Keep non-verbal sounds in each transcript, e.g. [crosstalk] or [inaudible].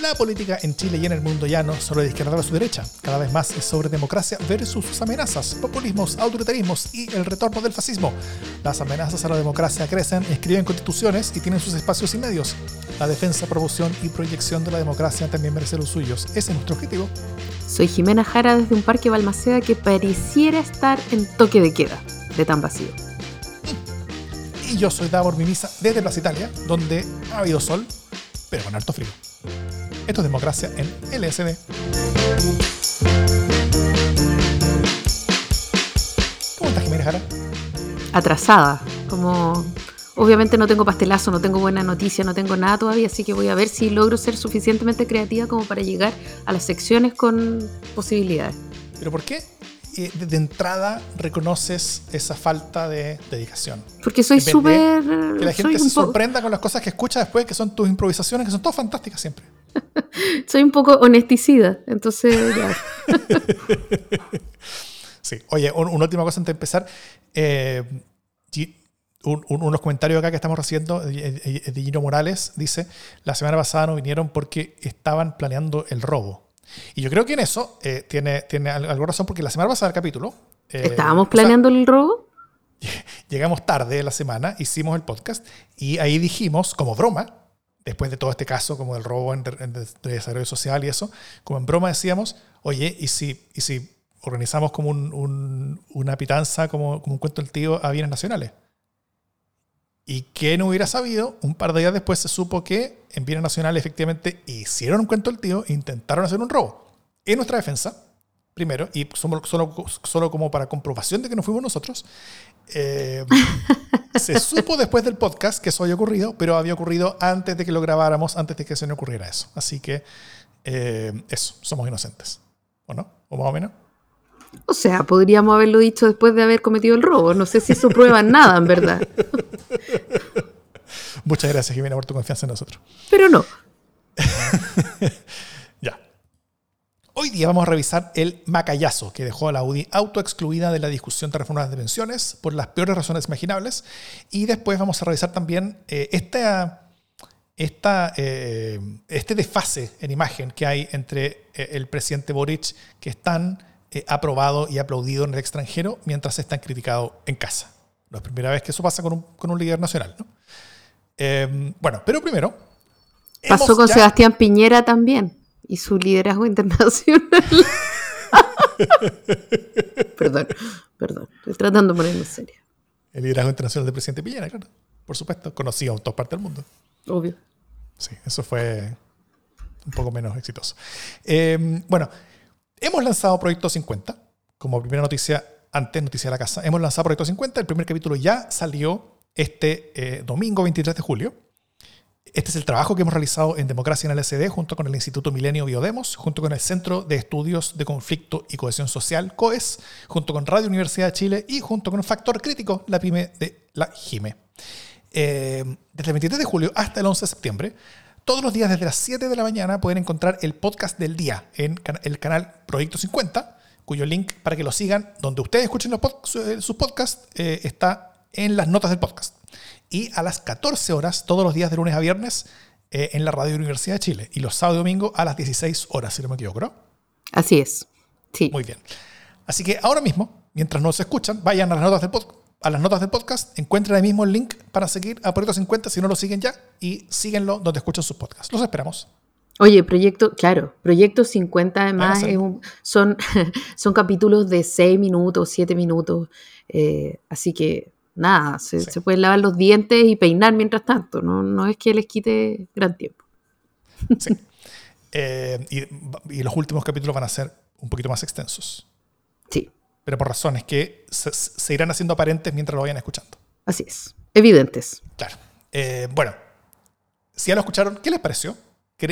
La política en Chile y en el mundo ya no solo de izquierda a su derecha, cada vez más es sobre democracia versus sus amenazas, populismos, autoritarismos y el retorno del fascismo. Las amenazas a la democracia crecen, escriben constituciones y tienen sus espacios y medios. La defensa, promoción y proyección de la democracia también merece los suyos. Ese es nuestro objetivo. Soy Jimena Jara desde un parque Balmaceda que pareciera estar en toque de queda, de tan vacío. Y yo soy Davor Mimisa desde Plaza Italia, donde ha habido sol, pero con harto frío. Esto es democracia en LSD. ¿Cómo estás, Jiménez Jara? Atrasada, como obviamente no tengo pastelazo, no tengo buena noticia, no tengo nada todavía, así que voy a ver si logro ser suficientemente creativa como para llegar a las secciones con posibilidades. ¿Pero por qué eh, de entrada reconoces esa falta de dedicación? Porque soy súper... Que la gente se sorprenda con las cosas que escucha después, que son tus improvisaciones, que son todas fantásticas siempre. [laughs] Soy un poco honesticida, entonces ya. [laughs] sí, oye, una última cosa antes de empezar. Eh, unos comentarios acá que estamos recibiendo de Gino Morales dice, la semana pasada no vinieron porque estaban planeando el robo. Y yo creo que en eso eh, tiene, tiene algo razón porque la semana pasada el capítulo... Eh, ¿Estábamos planeando el robo? [laughs] Llegamos tarde la semana, hicimos el podcast y ahí dijimos, como broma, después de todo este caso, como del robo en, desarrollo social y eso, como en broma decíamos, oye, ¿y si, y si organizamos como una pitanza, como, como un cuento del tío, a bienes nacionales? ¿Y que no hubiera sabido? Un par de días después se supo que en bienes nacionales efectivamente hicieron un cuento del tío e intentaron hacer un robo. En nuestra defensa, primero, y solo, solo como para comprobación de que no fuimos nosotros, eh, se supo después del podcast que eso había ocurrido, pero había ocurrido antes de que lo grabáramos, antes de que se nos ocurriera eso. Así que eh, eso, somos inocentes. ¿O no? ¿O más o menos? O sea, podríamos haberlo dicho después de haber cometido el robo. No sé si eso prueba nada, en verdad. [laughs] Muchas gracias, Jimena, por tu confianza en nosotros. Pero no. [laughs] Hoy día vamos a revisar el macallazo que dejó a la UDI autoexcluida de la discusión de reformas de pensiones por las peores razones imaginables. Y después vamos a revisar también eh, esta, eh, este desfase en imagen que hay entre eh, el presidente Boric, que es tan aprobado y aplaudido en el extranjero, mientras es tan criticado en casa. No es primera vez que eso pasa con un, con un líder nacional. ¿no? bueno, pero primero... Pasó con Sebastián Piñera también y su liderazgo [laughs] internacional. perdón, perdón, estoy tratando de ponerme en serio. El liderazgo internacional del presidente Piñera, claro. Por supuesto, conocido en todas partes del mundo. Obvio. Sí, eso fue un poco menos exitoso. Em, bueno, hemos lanzado Proyecto 50 como primera noticia, antes noticia de la casa. Hemos lanzado Proyecto 50, el primer capítulo ya salió este eh, domingo 23 de julio. Este es el trabajo que hemos realizado en Democracia en el SD junto con el Instituto Milenio Biodemos, junto con el Centro de Estudios de Conflicto y Cohesión Social, COES, junto con Radio Universidad de Chile y junto con factor crítico, la PyME de la JIME. Eh, desde el 23 de julio hasta el 11 de septiembre, todos los días desde las 7 de la mañana pueden encontrar el podcast del día en el canal Proyecto 50, cuyo link para que lo sigan, donde ustedes escuchen los eh, sus podcasts, eh, está en las notas del podcast y a las 14 horas todos los días de lunes a viernes eh, en la Radio Universidad de Chile y los sábados y domingos a las 16 horas, si no me equivoco, ¿no? Así es. Sí. Muy bien. Así que ahora mismo, mientras nos escuchan, vayan a las notas del podcast a las notas del podcast, encuentren ahí mismo el link para seguir a Proyecto 50 si no lo siguen ya y síguenlo donde escuchan sus podcasts. Los esperamos. Oye, proyecto, claro, Proyecto 50 además son, [laughs] son capítulos de 6 minutos, 7 minutos, eh, así que nada, se, pueden lavar los dientes y peinar mientras tanto, no, es que les quite gran tiempo. [laughs] Sí. Eh, y, los últimos capítulos van a ser un poquito más extensos. Sí. Pero por razones que se, irán haciendo aparentes mientras lo vayan escuchando. Así es. Evidentes. Claro. Eh, bueno, si ya lo escucharon, ¿qué les pareció?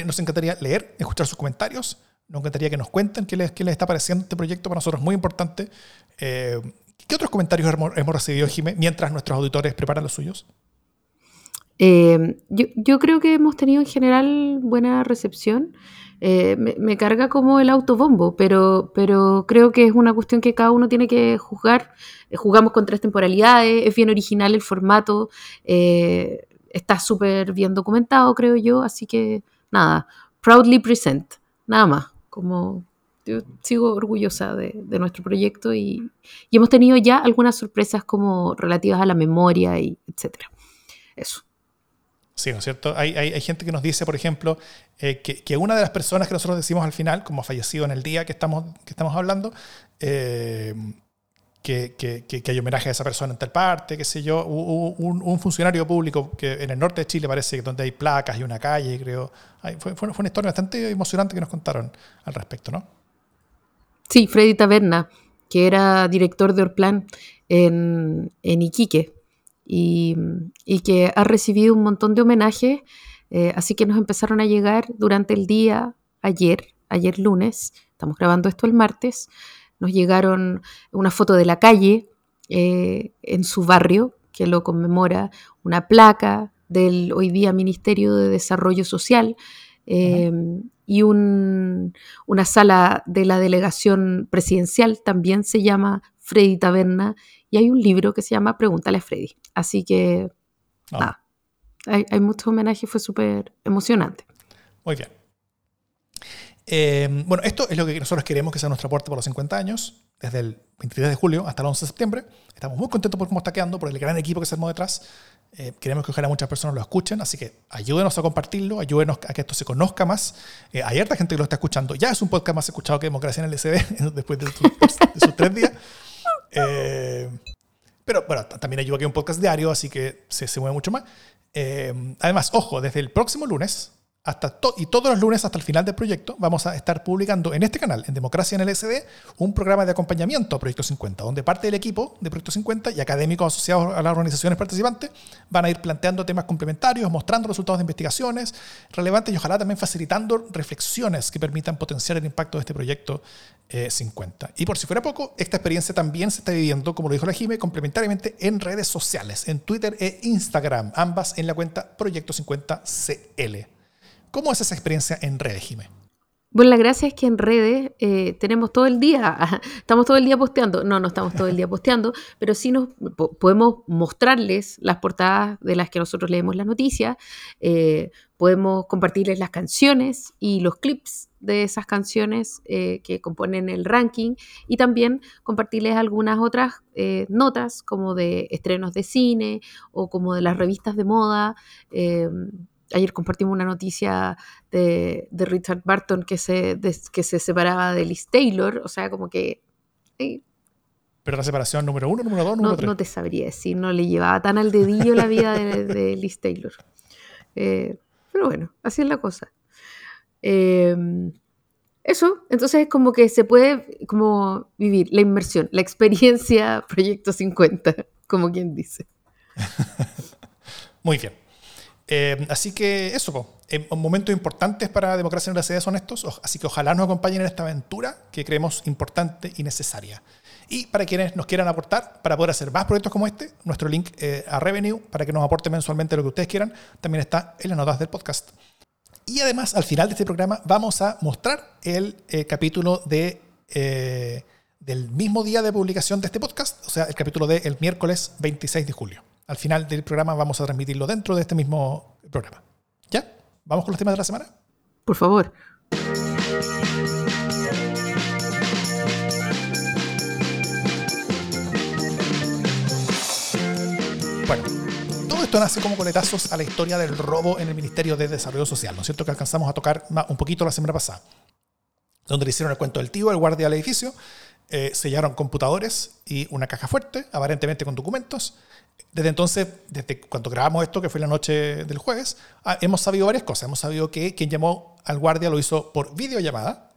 Nos encantaría leer, escuchar sus comentarios. Nos encantaría que nos cuenten qué les, qué les está pareciendo este proyecto. Para nosotros es muy importante. Eh, ¿Qué otros comentarios hemos, recibido, Jimé, mientras nuestros auditores preparan los suyos? Eh, yo, creo que hemos tenido en general buena recepción. Eh, me, carga como el autobombo, pero, pero creo que es una cuestión que cada uno tiene que juzgar. Eh, jugamos con tres temporalidades, es bien original el formato, está súper bien documentado, creo yo, así que nada, proudly present, nada más, como yo sigo orgullosa de, nuestro proyecto y, hemos tenido ya algunas sorpresas como relativas a la memoria y etcétera. Eso. Sí, ¿no es cierto? Hay, gente que nos dice, por ejemplo, eh, que, una de las personas que nosotros decimos al final, como fallecido en el día que estamos, que estamos hablando, eh, que, que, hay homenaje a esa persona en tal parte, qué sé yo. Hubo un, funcionario público que en el norte de Chile parece que donde hay placas y una calle, creo. fue, fue, una historia bastante emocionante que nos contaron al respecto, ¿no? Sí, Freddy Taberna, que era director de Orplan en, en Iquique y, que ha recibido un montón de homenajes, eh, así que nos empezaron a llegar durante el día, ayer, ayer lunes, estamos grabando esto el martes, nos llegaron una foto de la calle eh, en su barrio que lo conmemora, una placa del hoy día Ministerio de Desarrollo Social eh, y una sala de la delegación presidencial también se llama Freddy Taberna y hay un libro que se llama Pregúntale a Freddy. Así que, ah. nada, hay, hay mucho homenaje, fue súper emocionante. Muy bien. Eh, bueno, esto es lo que nosotros queremos que sea nuestro aporte por los 50 años, desde el 23 de julio hasta el 11 de septiembre. Estamos muy contentos por cómo está quedando, por el gran equipo que se armó detrás. Eh, queremos que ojalá muchas personas lo escuchen, así que ayúdenos a compartirlo, ayúdenos a que esto se conozca más. Eh, hay harta gente que lo está escuchando. Ya es un podcast más escuchado que Democracia en el SD [laughs] después de sus, tres días. Pero bueno, también ayuda que un podcast diario, así que se, se mueve mucho más. además, ojo, desde el próximo lunes, hasta y todos los lunes hasta el final del proyecto vamos a estar publicando en este canal, en Democracia en el SD, un programa de acompañamiento a Proyecto 50, donde parte del equipo de Proyecto 50 y académicos asociados a las organizaciones participantes van a ir planteando temas complementarios, mostrando resultados de investigaciones relevantes y ojalá también facilitando reflexiones que permitan potenciar el impacto de este proyecto 50. Eh, y por si fuera poco, esta experiencia también se está viviendo, como lo dijo la Jime, complementariamente en redes sociales, en Twitter e Instagram, ambas en la cuenta Proyecto 50 CL. ¿Cómo es esa experiencia en redes, Jimé? Bueno, la gracia es que en redes eh, tenemos todo el día, [laughs] estamos todo el día posteando, no, no estamos todo el día posteando, [laughs] pero sí nos podemos mostrarles las portadas de las que nosotros leemos la noticia, eh, podemos compartirles las canciones y los clips de esas canciones eh, que componen el ranking y también compartirles algunas otras notas como de estrenos de cine o como de las revistas de moda ayer compartimos una noticia de, Richard Barton que se, que se separaba de Liz Taylor, o sea, como que... ¿Pero la separación número uno, número dos, número no, tres? No te sabría decir, no le llevaba tan al dedillo la vida de, [laughs] Liz Taylor. Eh, pero bueno, así es la cosa. Em, eso, entonces es como que se puede como vivir la inmersión, la experiencia [laughs] Proyecto 50, como quien dice. Muy bien. Eh, así que eso, eh, momentos importantes para Democracia en la Ciudad son estos, así que ojalá nos acompañen en esta aventura que creemos importante y necesaria. Y para quienes nos quieran aportar, para poder hacer más proyectos como este, nuestro link eh, a Revenue, para que nos aporten mensualmente lo que ustedes quieran, también está en las notas del podcast. Y además, al final de este programa, vamos a mostrar el capítulo de, del mismo día de publicación de este podcast, o sea, el capítulo del miércoles 26 de julio al final del programa vamos a transmitirlo dentro de este mismo programa. ¿Ya? ¿Vamos con los temas de la semana? Por favor. Bueno, todo esto nace como coletazos a la historia del robo en el Ministerio de Desarrollo Social, ¿no es cierto? Que alcanzamos a tocar un poquito la semana pasada, donde le hicieron el cuento del tío, el guardia del edificio, eh, sellaron computadores y una caja fuerte, aparentemente con documentos, desde entonces, desde cuando grabamos esto, que fue la noche del jueves, ah, hemos sabido varias cosas. Hemos sabido que quien llamó al guardia lo hizo por videollamada,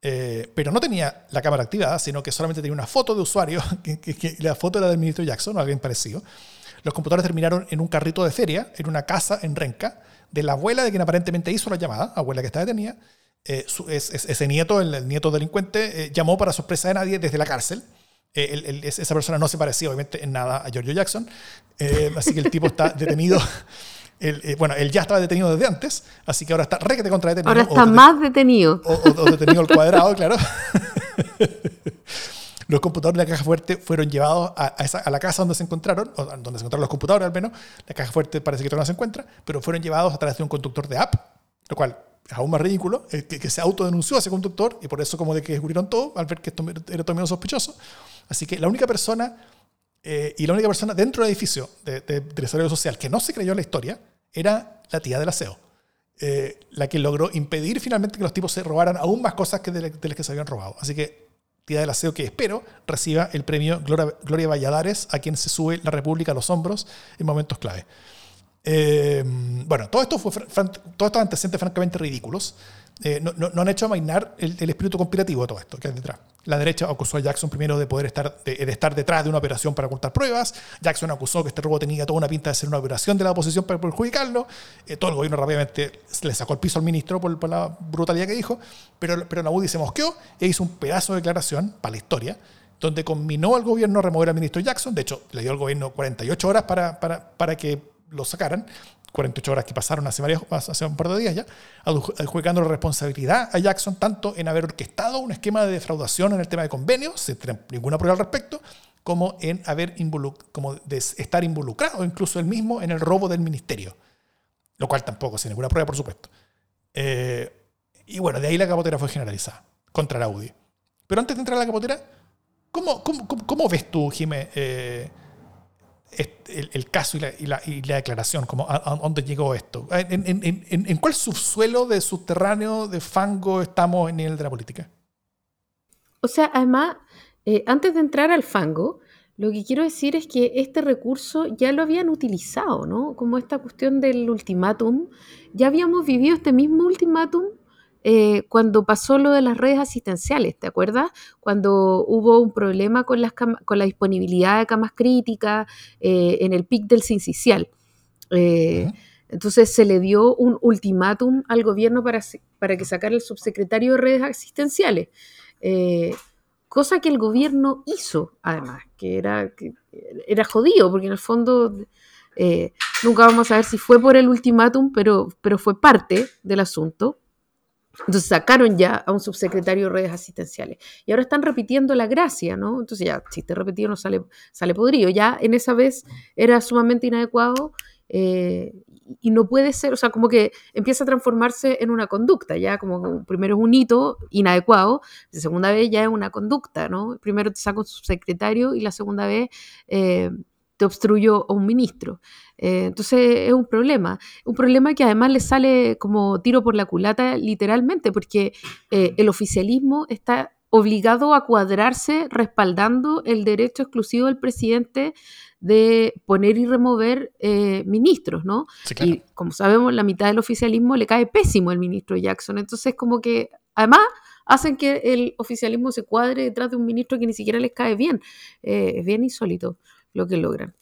eh, pero no tenía la cámara activada, sino que solamente tenía una foto de usuario, [laughs] que, la foto era del ministro Jackson o alguien parecido. Los computadores terminaron en un carrito de feria, en una casa en Renca, de la abuela de quien aparentemente hizo la llamada, abuela que está detenida. Eh, ese nieto, el, nieto delincuente, eh, llamó para sorpresa de nadie desde la cárcel eh, esa persona no se parecía obviamente en nada a Giorgio Jackson, eh, así que el tipo está detenido. [laughs] Eh, bueno, él ya estaba detenido desde antes, así que ahora está requete contra detenido. Ahora está más detenido. O, detenido al cuadrado, claro. [laughs] los computadores de la caja fuerte fueron llevados a, a, la casa donde se encontraron, o donde se encontraron los computadores al menos. La caja fuerte parece que todavía no se encuentra, pero fueron llevados a través de un conductor de app, lo cual es aún más ridículo, que, que, se autodenunció a ese conductor y por eso como de que descubrieron todo al ver que esto era todo menos sospechoso. Así que la única persona y la única persona dentro del edificio de, del desarrollo social que no se creyó la historia era la tía del aseo. Eh, la que logró impedir finalmente que los tipos se robaran aún más cosas que de, las que se habían robado. Así que, tía del aseo que espero reciba el premio Gloria, Valladares, a quien se sube la República a los hombros en momentos clave. Eh, bueno, todo esto fue, todos estos antecedentes francamente ridículos. Eh, no, han hecho amainar el, el, espíritu conspirativo de todo esto que hay detrás. La derecha acusó a Jackson primero de poder estar, de, estar detrás de una operación para ocultar pruebas. Jackson acusó que este robo tenía toda una pinta de ser una operación de la oposición para perjudicarlo. Eh, todo el gobierno rápidamente le sacó el piso al ministro por, la brutalidad que dijo. Pero, pero se mosqueó e hizo un pedazo de declaración para la historia donde combinó al gobierno a remover al ministro Jackson. De hecho, le dio al gobierno 48 horas para, para, para que lo sacaran. 48 horas que pasaron hace, varios, hace un par de días ya, adjudicando la responsabilidad a Jackson tanto en haber orquestado un esquema de defraudación en el tema de convenios, sin ninguna prueba al respecto, como en haber como de estar involucrado incluso él mismo en el robo del ministerio, lo cual tampoco sin ninguna prueba, por supuesto. Eh, y bueno, de ahí la capotera fue generalizada contra la UDI. Pero antes de entrar a la capotera, ¿cómo, cómo, cómo ves tú, Jimé, eh, el, caso y la, y, la, declaración, como a, dónde llegó esto. ¿En, en, cuál subsuelo de subterráneo de fango estamos en nivel de la política? O sea, además, eh, antes de entrar al fango, lo que quiero decir es que este recurso ya lo habían utilizado, ¿no? Como esta cuestión del ultimátum. Ya habíamos vivido este mismo ultimátum eh, cuando pasó lo de las redes asistenciales, ¿te acuerdas? Cuando hubo un problema con, las con la disponibilidad de camas críticas eh, en el pic del sincicial. Eh, entonces se le dio un ultimátum al gobierno para, para que sacara el subsecretario de redes asistenciales. cosa que el gobierno hizo, además, que era, que era jodido, porque en el fondo nunca vamos a ver si fue por el ultimátum, pero, pero fue parte del asunto. Entonces sacaron ya a un subsecretario de redes asistenciales. Y ahora están repitiendo la gracia, ¿no? Entonces ya, si te repetido no sale, sale podrido. Ya en esa vez era sumamente inadecuado eh, y no puede ser, o sea, como que empieza a transformarse en una conducta, ya como primero es un hito inadecuado, la segunda vez ya es una conducta, ¿no? Primero te saca un subsecretario y la segunda vez... Eh, te obstruyó a un ministro. Eh, entonces es un problema, un problema que además le sale como tiro por la culata literalmente, porque eh, el oficialismo está obligado a cuadrarse respaldando el derecho exclusivo del presidente de poner y remover eh, ministros, ¿no? Y como sabemos, la mitad del oficialismo le cae pésimo el ministro Jackson. Entonces, como que además hacen que el oficialismo se cuadre detrás de un ministro que ni siquiera les cae bien. es bien insólito lo que logran.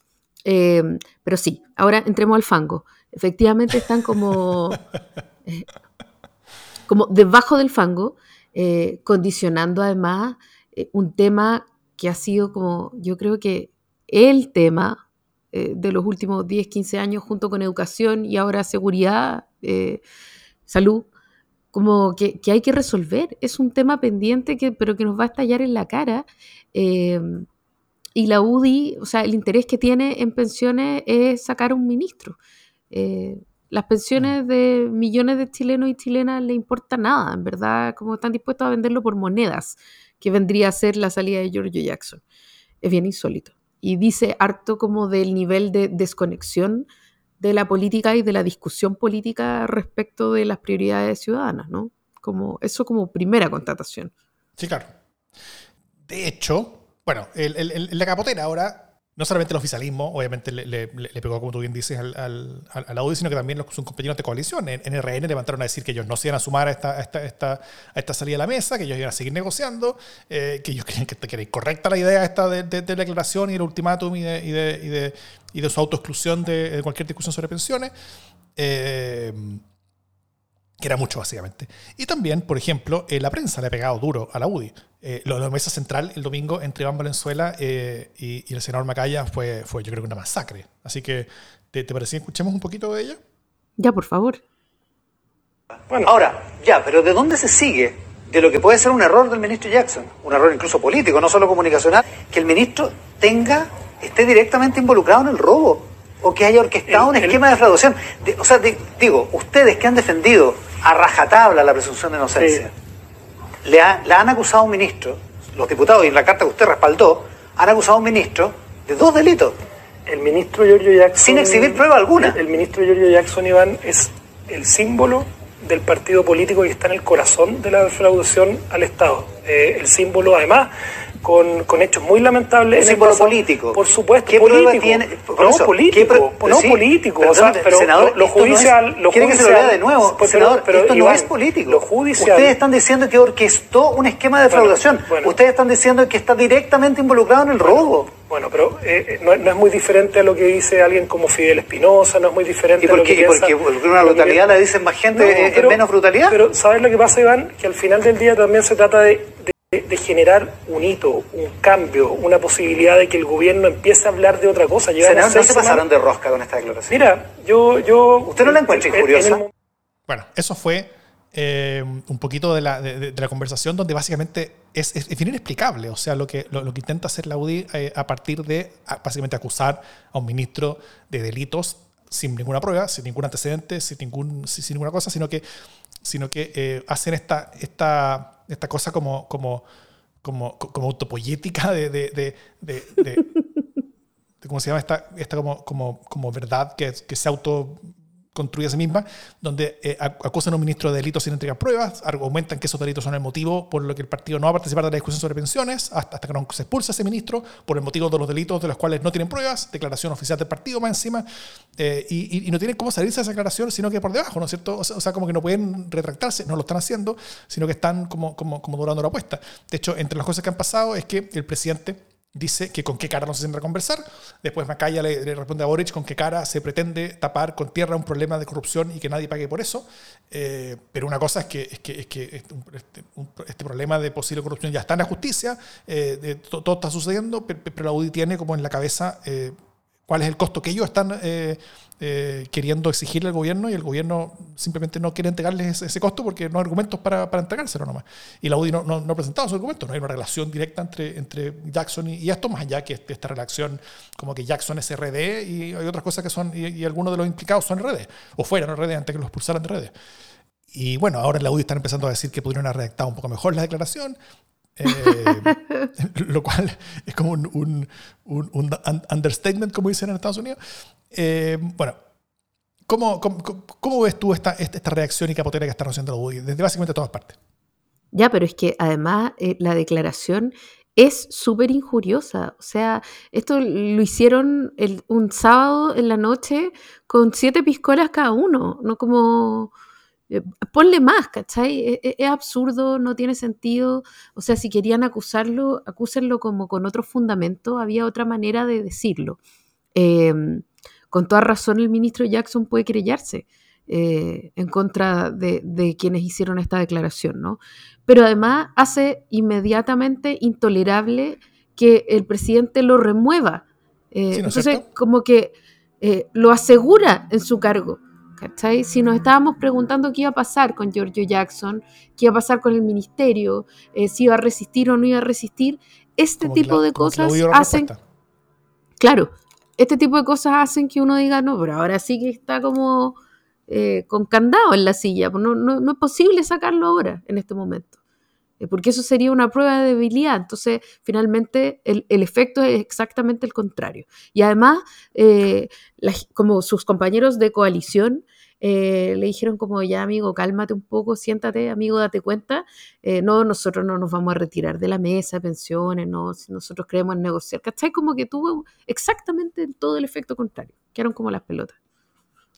Eh, pero sí, ahora entremos al fango. Efectivamente están como, [laughs] eh, como debajo del fango, eh, condicionando además un tema que ha sido como, yo creo que el tema de los últimos 10, 15 años junto con educación y ahora seguridad, salud, como que, que, hay que resolver. Es un tema pendiente, que, pero que nos va a estallar en la cara. Y la UDI, o sea, el interés que tiene en pensiones es sacar un ministro. Eh, las pensiones de millones de chilenos y chilenas le importa nada, en verdad, como están dispuestos a venderlo por monedas, que vendría a ser la salida de Giorgio Jackson. Es bien insólito. Y dice harto como del nivel de desconexión de la política y de la discusión política respecto de las prioridades ciudadanas, ¿no? Como, eso como primera constatación. Sí, claro. De hecho, bueno, el, la capotera ahora, no solamente el oficialismo, obviamente le, pegó, como tú bien dices, al, al, a la UDI, sino que también los, sus compañeros de coalición. En, en, RN levantaron a decir que ellos no se iban a sumar a esta, esta, esta, a esta salida a la mesa, que ellos iban a seguir negociando, eh, que ellos [laughs] creían que, era incorrecta la idea esta de, de, la declaración y el ultimátum y de, y de, y de, y de su autoexclusión de, cualquier discusión sobre pensiones. Eh, que era mucho básicamente. Y también, por ejemplo, eh, la prensa le ha pegado duro a la UDI. Eh, lo de la mesa central el domingo entre Iván Valenzuela eh, y, el senador Macaya fue, fue, yo creo que una masacre. Así que, ¿te, te parece que escuchemos un poquito de ella? Ya, por favor. Bueno, ahora, ya, pero ¿de dónde se sigue de lo que puede ser un error del ministro Jackson? Un error incluso político, no solo comunicacional, que el ministro tenga, esté directamente involucrado en el robo o que haya orquestado un esquema de defraudación. o sea, digo, ustedes que han defendido a rajatabla la presunción de inocencia. Le, ha- le han acusado a un ministro, los diputados y en la carta que usted respaldó, han acusado a un ministro de dos delitos. El ministro Giorgio Jackson. Sin exhibir prueba alguna. El, el ministro Giorgio Jackson, Iván, es el símbolo del partido político que está en el corazón de la defraudación al Estado. Eh, el símbolo, además, con, con hechos muy lamentables. Símbolo pasado. político. Por supuesto, ¿Qué político. tiene? Por no eso, ¿qué político. no sí, político. pero o sea, ¿dónde- pero senador, lo, lo esto no es- judicial. lo ¿Quiere que se lo judicial- lea de nuevo? Pero- senador, pero, esto no Iván, es político. Lo judicial. Ustedes están diciendo que orquestó un esquema de defraudación. bueno. Ustedes están diciendo que está directamente involucrado en el robo. Bueno, pero eh, no, no es muy diferente a lo que dice alguien como Fidel Espinosa, no es muy diferente ¿Y por a lo qué? que ¿Y por piensa- qué? ¿Porque una brutalidad la dicen más gente No, eh, pero- es menos brutalidad? Pero ¿sabes lo que pasa, Iván? Que al final del día también se trata de, de- de generar un hito, un cambio, una posibilidad de que el gobierno empiece a hablar de otra cosa. Senador, no se pasaron de rosca con esta declaración. Mira, yo... yo ¿Usted no la encuentra en el- Bueno, eso fue eh, un poquito de la, de, de la conversación donde básicamente es, es, es bien inexplicable. O sea, lo que, lo, lo que intenta hacer la UDI eh, a partir de a- básicamente acusar a un ministro de delitos sin ninguna prueba, sin ningún antecedente, sin, ningún, sin, sin ninguna cosa, sino que, sino que eh, hacen esta, esta, esta cosa como, como, como, como autopoyética de, de, de, de- de- ¿cómo se llama? Esta, esta como, como, como verdad que, que se auto construye a sí misma, donde eh, ac- acusan a un ministro de delitos sin entregar pruebas, argumentan que esos delitos son el motivo por lo que el partido no va a participar de la discusión sobre pensiones, hasta, hasta que no se expulsa ese ministro, por el motivo de los delitos de los cuales no tienen pruebas, declaración oficial del partido más encima, eh, y no tienen cómo salirse de esa declaración, sino que por debajo, ¿no es cierto? O sea, o sea, como que no pueden retractarse, no lo están haciendo, sino que están como, como, como durando la apuesta. De hecho, entre las cosas que han pasado es que el presidente dice que con qué cara no se sienta a conversar. Después Macaya le, responde a Boric con qué cara se pretende tapar con tierra un problema de corrupción y que nadie pague por eso. Eh, pero una cosa es que, es que, es que este, este- este problema de posible corrupción ya está en la justicia, eh, todo está sucediendo, pe- pe- pero la UDI tiene como en la cabeza eh, cuál es el costo que ellos están eh, queriendo exigirle al gobierno y el gobierno simplemente no quiere entregarles ese, ese costo porque no hay argumentos para, para entregárselo nomás. Y la UDI no, no, no ha presentado sus argumentos, no hay una relación directa entre, entre Jackson y, y esto, más allá que este- esta relación como que Jackson es RD y hay otras cosas que son, y, y algunos de los implicados son RD, o fueron RD antes que los expulsaran de RD. Y bueno, ahora en la UDI están empezando a decir que pudieron haber redactado un poco mejor la declaración, eh, [laughs] lo cual es como un- un- un un- understatement, como dicen en Estados Unidos. Eh, bueno, ¿cómo, ves tú esta, esta reacción y capotera que están haciendo UDI desde básicamente todas partes? Ya, pero es que además eh, la declaración es súper injuriosa. O sea, esto lo hicieron un sábado en la noche con siete piscolas cada uno, no como... eh, ponle más, ¿cachai? E- e- Es, absurdo, no tiene sentido. O sea, si querían acusarlo, acúsenlo como con otro fundamento, había otra manera de decirlo. Eh, con toda razón, el ministro Jackson puede querellarse eh, en contra de, de quienes hicieron esta declaración, ¿no? Pero además hace inmediatamente intolerable que el presidente lo remueva. Eh, Sí, ¿no es entonces, cierto? como que eh, lo asegura en su cargo. ¿cachai? Si nos estábamos preguntando qué iba a pasar con Giorgio Jackson, qué iba a pasar con el ministerio, si iba a resistir o no iba a resistir, este Como tipo de cosas hacen respuesta. Claro, este tipo de cosas hacen que uno diga, no, pero ahora sí que está como eh, con candado en la silla, pues no, no, no es posible sacarlo ahora, en este momento, eh, porque eso sería una prueba de debilidad. Entonces, finalmente, el, el efecto es exactamente el contrario. Y además, eh, como sus compañeros de coalición, eh, le dijeron como ya amigo, cálmate un poco, siéntate, amigo, date cuenta, eh, no, nosotros no nos vamos a retirar de la mesa pensiones, no, si nosotros creemos en negociar, ¿cachai? Como que tuvo exactamente todo el efecto contrario, quedaron como las pelotas.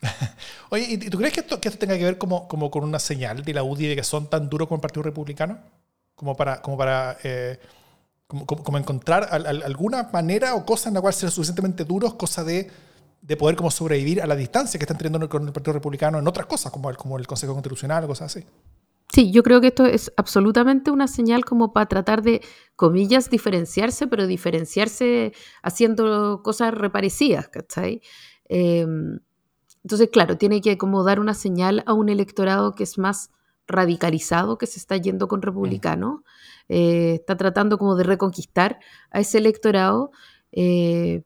[laughs] Oye, ¿y tú crees que esto, que esto tenga que ver como, como con una señal de la UDI de que son tan duros con el Partido Republicano? Como para, como para eh, como, como- encontrar al- al- alguna manera o cosa en la cual ser suficientemente duros, cosa de, de poder como sobrevivir a la distancia que están teniendo con el Partido Republicano en otras cosas, como el, como el Consejo Constitucional o cosas así. Sí, yo creo que esto es absolutamente una señal como para tratar de, comillas, diferenciarse, pero diferenciarse haciendo cosas reparecidas, ¿cachai? Eh, entonces, claro, tiene que como dar una señal a un electorado que es más radicalizado, que se está yendo con republicanos, eh, está tratando como de reconquistar a ese electorado, eh,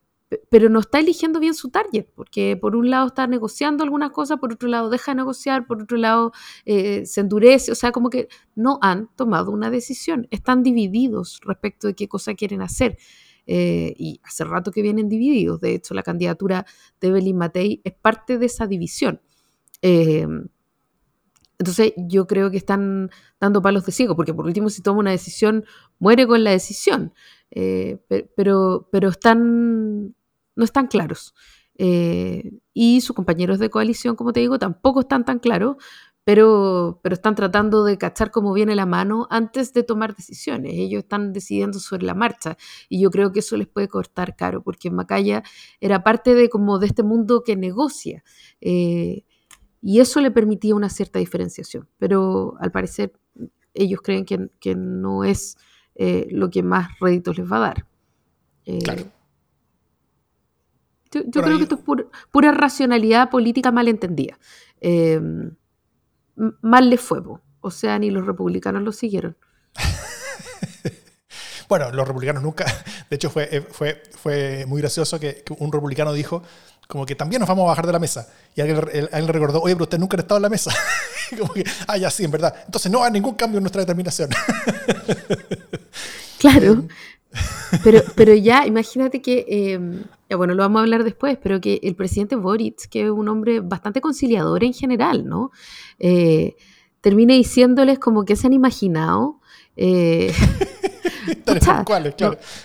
pero no está eligiendo bien su target, porque por un lado está negociando algunas cosas, por otro lado deja de negociar, por otro lado eh, se endurece, o sea, como que no han tomado una decisión, están divididos respecto de qué cosa quieren hacer. Eh, y hace rato que vienen divididos, de hecho la candidatura de Evelyn Matei es parte de esa división. Eh, entonces yo creo que están dando palos de ciego, porque por último si toma una decisión, muere con la decisión, pero, pero están no están claros. Eh, y sus compañeros de coalición, como te digo, tampoco están tan claros, pero, pero están tratando de cachar cómo viene la mano antes de tomar decisiones. Ellos están decidiendo sobre la marcha y yo creo que eso les puede cortar caro, porque Macaya era parte de, como de este mundo que negocia. Eh, y eso le permitía una cierta diferenciación, pero al parecer ellos creen que, que no es eh, lo que más réditos les va a dar. claro. Yo, creo que esto es pura, racionalidad política mal entendida. Em, mal le fue, o sea, ni los republicanos lo siguieron. [laughs] bueno, los republicanos nunca, [laughs] de hecho fue, eh, fue, fue muy gracioso que, un republicano dijo como que también nos vamos a bajar de la mesa. Y alguien, alguien le recordó, oye, pero usted nunca ha estado en la mesa. [laughs] como que, ah, ya sí, en verdad. Entonces no hay ningún cambio en nuestra determinación. claro. Pero, pero ya, imagínate que, em, bueno, lo vamos a hablar después, pero que el presidente Boric, que es un hombre bastante conciliador en general, ¿no? Eh, termine diciéndoles como que se han imaginado. Eh, [laughs]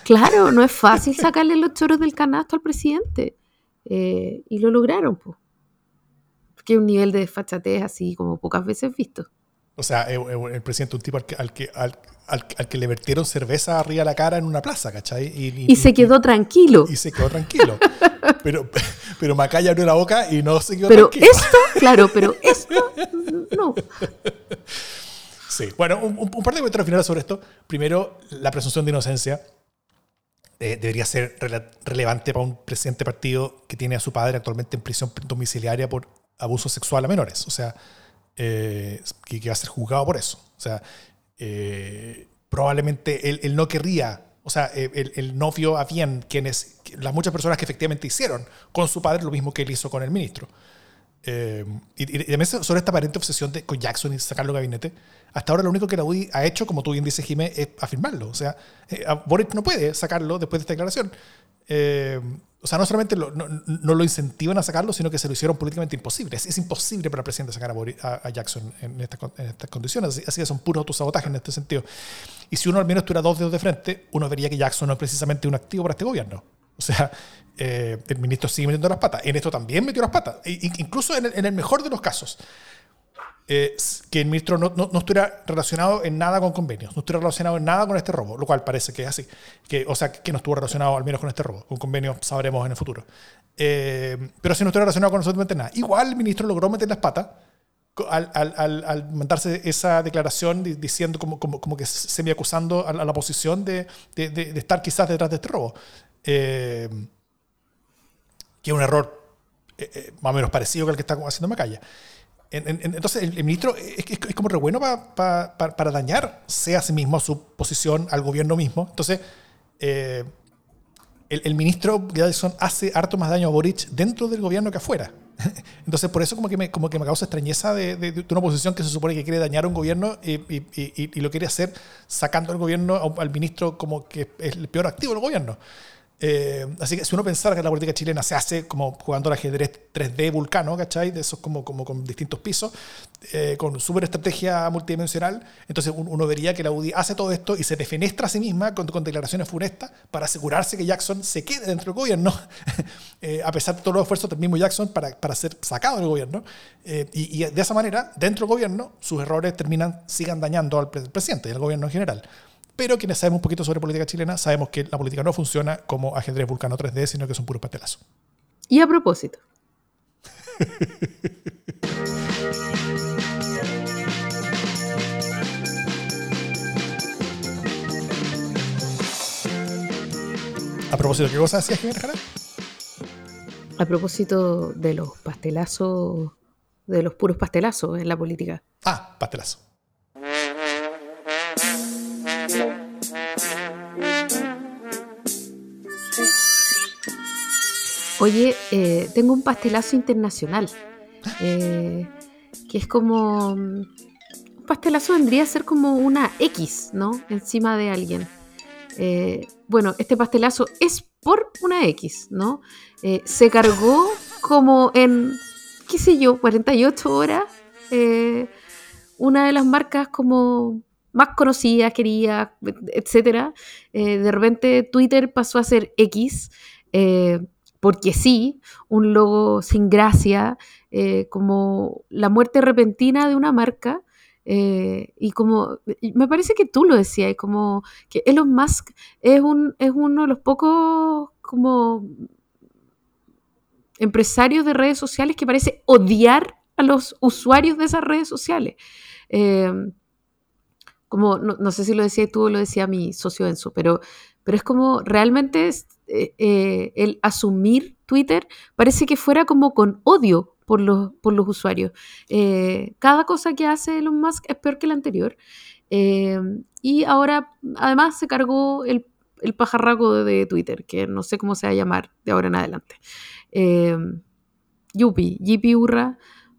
claro. No, es fácil sacarle los choros del canasto al presidente. Eh, y lo lograron, pues. Que un nivel de desfachatez así como pocas veces visto. O sea, el, presidente un tipo al que, al que, al, que le vertieron cerveza arriba de la cara en una plaza, ¿cachai? Y, se quedó tranquilo. Y se quedó tranquilo. [laughs] pero, pero Macaya abrió la boca y no se quedó pero tranquilo. Pero esto, claro, pero [laughs] esto, no. Sí, bueno, un, par de comentarios finales sobre esto. Primero, la presunción de inocencia eh, debería ser relevante para un presidente partido que tiene a su padre actualmente en prisión domiciliaria por abuso sexual a menores. O sea, eh, que, que, va a ser juzgado por eso. O sea, eh, probablemente él, no querría, o sea, el, el, novio a bien, quienes, las muchas personas que efectivamente hicieron con su padre lo mismo que él hizo con el ministro. Eh, y, y, sobre esta aparente obsesión de, con Jackson y sacarlo del gabinete, hasta ahora lo único que la UDI ha hecho, como tú bien dices, Jimé, es afirmarlo. O sea, eh, Boric no puede sacarlo después de esta declaración. Eh, o sea, no solamente no, lo incentivan a sacarlo, sino que se lo hicieron políticamente imposible. Es, imposible para el presidente sacar a, Jackson en, estas condiciones. Así, que son puros autosabotajes en este sentido. Y si uno al menos tuviera dos dedos de frente, uno vería que Jackson no es precisamente un activo para este gobierno. O sea, eh, el ministro sigue metiendo las patas. En esto también metió las patas. E, incluso en el mejor de los casos que el ministro no, no, estuviera relacionado en nada con convenios, no estuviera relacionado en nada con este robo, lo cual parece que es así. Que, o sea, que no estuvo relacionado al menos con este robo. Con convenios sabremos en el futuro. Eh, pero si no estuviera relacionado con absolutamente nada. Igual el ministro logró meter las patas al, al, al, mandarse esa declaración diciendo como, como, como que semi acusando a, la oposición de, de, de, estar quizás detrás de este robo. Eh, que es un error eh, más o menos parecido que el que está haciendo Macaya entonces, el, ministro es, como re bueno para dañar, sea a sí mismo, a su posición, al gobierno mismo. Entonces, eh, el, ministro Gadelson hace harto más daño a Boric dentro del gobierno que afuera. [laughs] Entonces, por eso como que me, como que me causa extrañeza de, una oposición que se supone que quiere dañar a un gobierno y, lo quiere hacer sacando al gobierno, al ministro como que es el peor activo del gobierno. Eh, así que si uno pensara que la política chilena se hace como jugando al ajedrez 3D vulcano, ¿cachai? De esos como, como con distintos pisos, eh, con súper estrategia multidimensional, entonces uno vería que la UDI hace todo esto y se defenestra a sí misma con, con declaraciones funestas para asegurarse que Jackson se quede dentro del gobierno, [laughs] eh, a pesar de todos los esfuerzos del mismo Jackson para, para ser sacado del gobierno. Y, y, de esa manera, dentro del gobierno, sus errores terminan, sigan dañando al presidente y al gobierno en general. Pero quienes sabemos un poquito sobre política chilena sabemos que la política no funciona como ajedrez vulcano 3D, sino que son puros pastelazos. Y a propósito. ¿A propósito qué cosa decías, Jimena Jara? A propósito de los pastelazos, de los puros pastelazos en la política. Ah, pastelazo. Oye, eh, tengo un pastelazo internacional. eh, que es como. Un pastelazo vendría a ser como una X, ¿no? Encima de alguien. Eh, bueno, este pastelazo es por una X, ¿no? Se cargó como en, qué sé yo, 48 horas. una de las marcas como más conocidas, queridas, etcétera. De repente Twitter pasó a ser X. eh, porque sí, un logo sin gracia, eh, como la muerte repentina de una marca. eh, y como, me parece que tú lo decías, como que Elon Musk es, un, es uno de los pocos como empresarios de redes sociales que parece odiar a los usuarios de esas redes sociales. Eh, como, no, sé si lo decía tú o lo decía mi socio Enzo, pero, pero es como realmente eh, eh, el asumir Twitter parece que fuera como con odio por los, por los usuarios. Eh, cada cosa que hace Elon Musk es peor que la anterior. Y ahora, además, se cargó el, el pajarraco de Twitter, que no sé cómo se va a llamar de ahora en adelante. Yupi, Yipi Urra,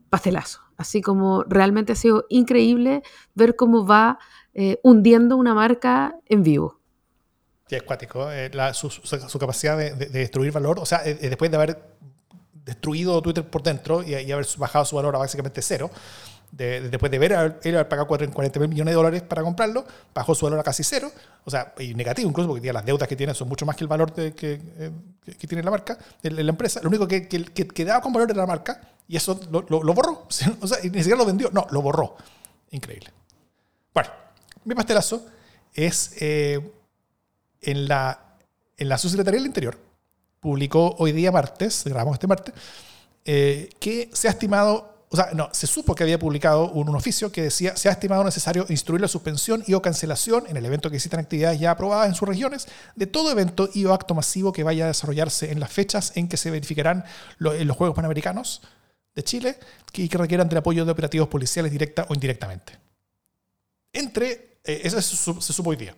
pastelazo. Así como realmente ha sido increíble ver cómo va hundiendo una marca en vivo. Sí, es cuático. eh, su, capacidad de, de- de destruir valor, o sea, eh, eh, después de haber destruido Twitter por dentro y, haber bajado su valor a básicamente cero, de- de- después de ver haber, él haber pagado 40 mil millones de dólares para comprarlo, bajó su valor a casi cero, o sea, y negativo incluso, porque las deudas que tiene son mucho más que el valor que, tiene la marca, el- la empresa. Lo único que, que, que quedaba con valor era la marca y eso lo, lo- borró. [laughs] O sea, ni siquiera lo vendió, no, lo borró. Increíble. Bueno, mi pastelazo es en la, en la Subsecretaría del Interior, publicó hoy día martes, grabamos este martes, eh, que se ha estimado, o sea, no, se supo que había publicado un, un oficio que decía, se ha estimado necesario instruir la suspensión y o cancelación en el evento que existan actividades ya aprobadas en sus regiones de todo evento y o acto masivo que vaya a desarrollarse en las fechas en que se verificarán lo- en los Juegos Panamericanos de Chile y que requieran del apoyo de operativos policiales directa o indirectamente. Entre, eh, eso se, se supo hoy día.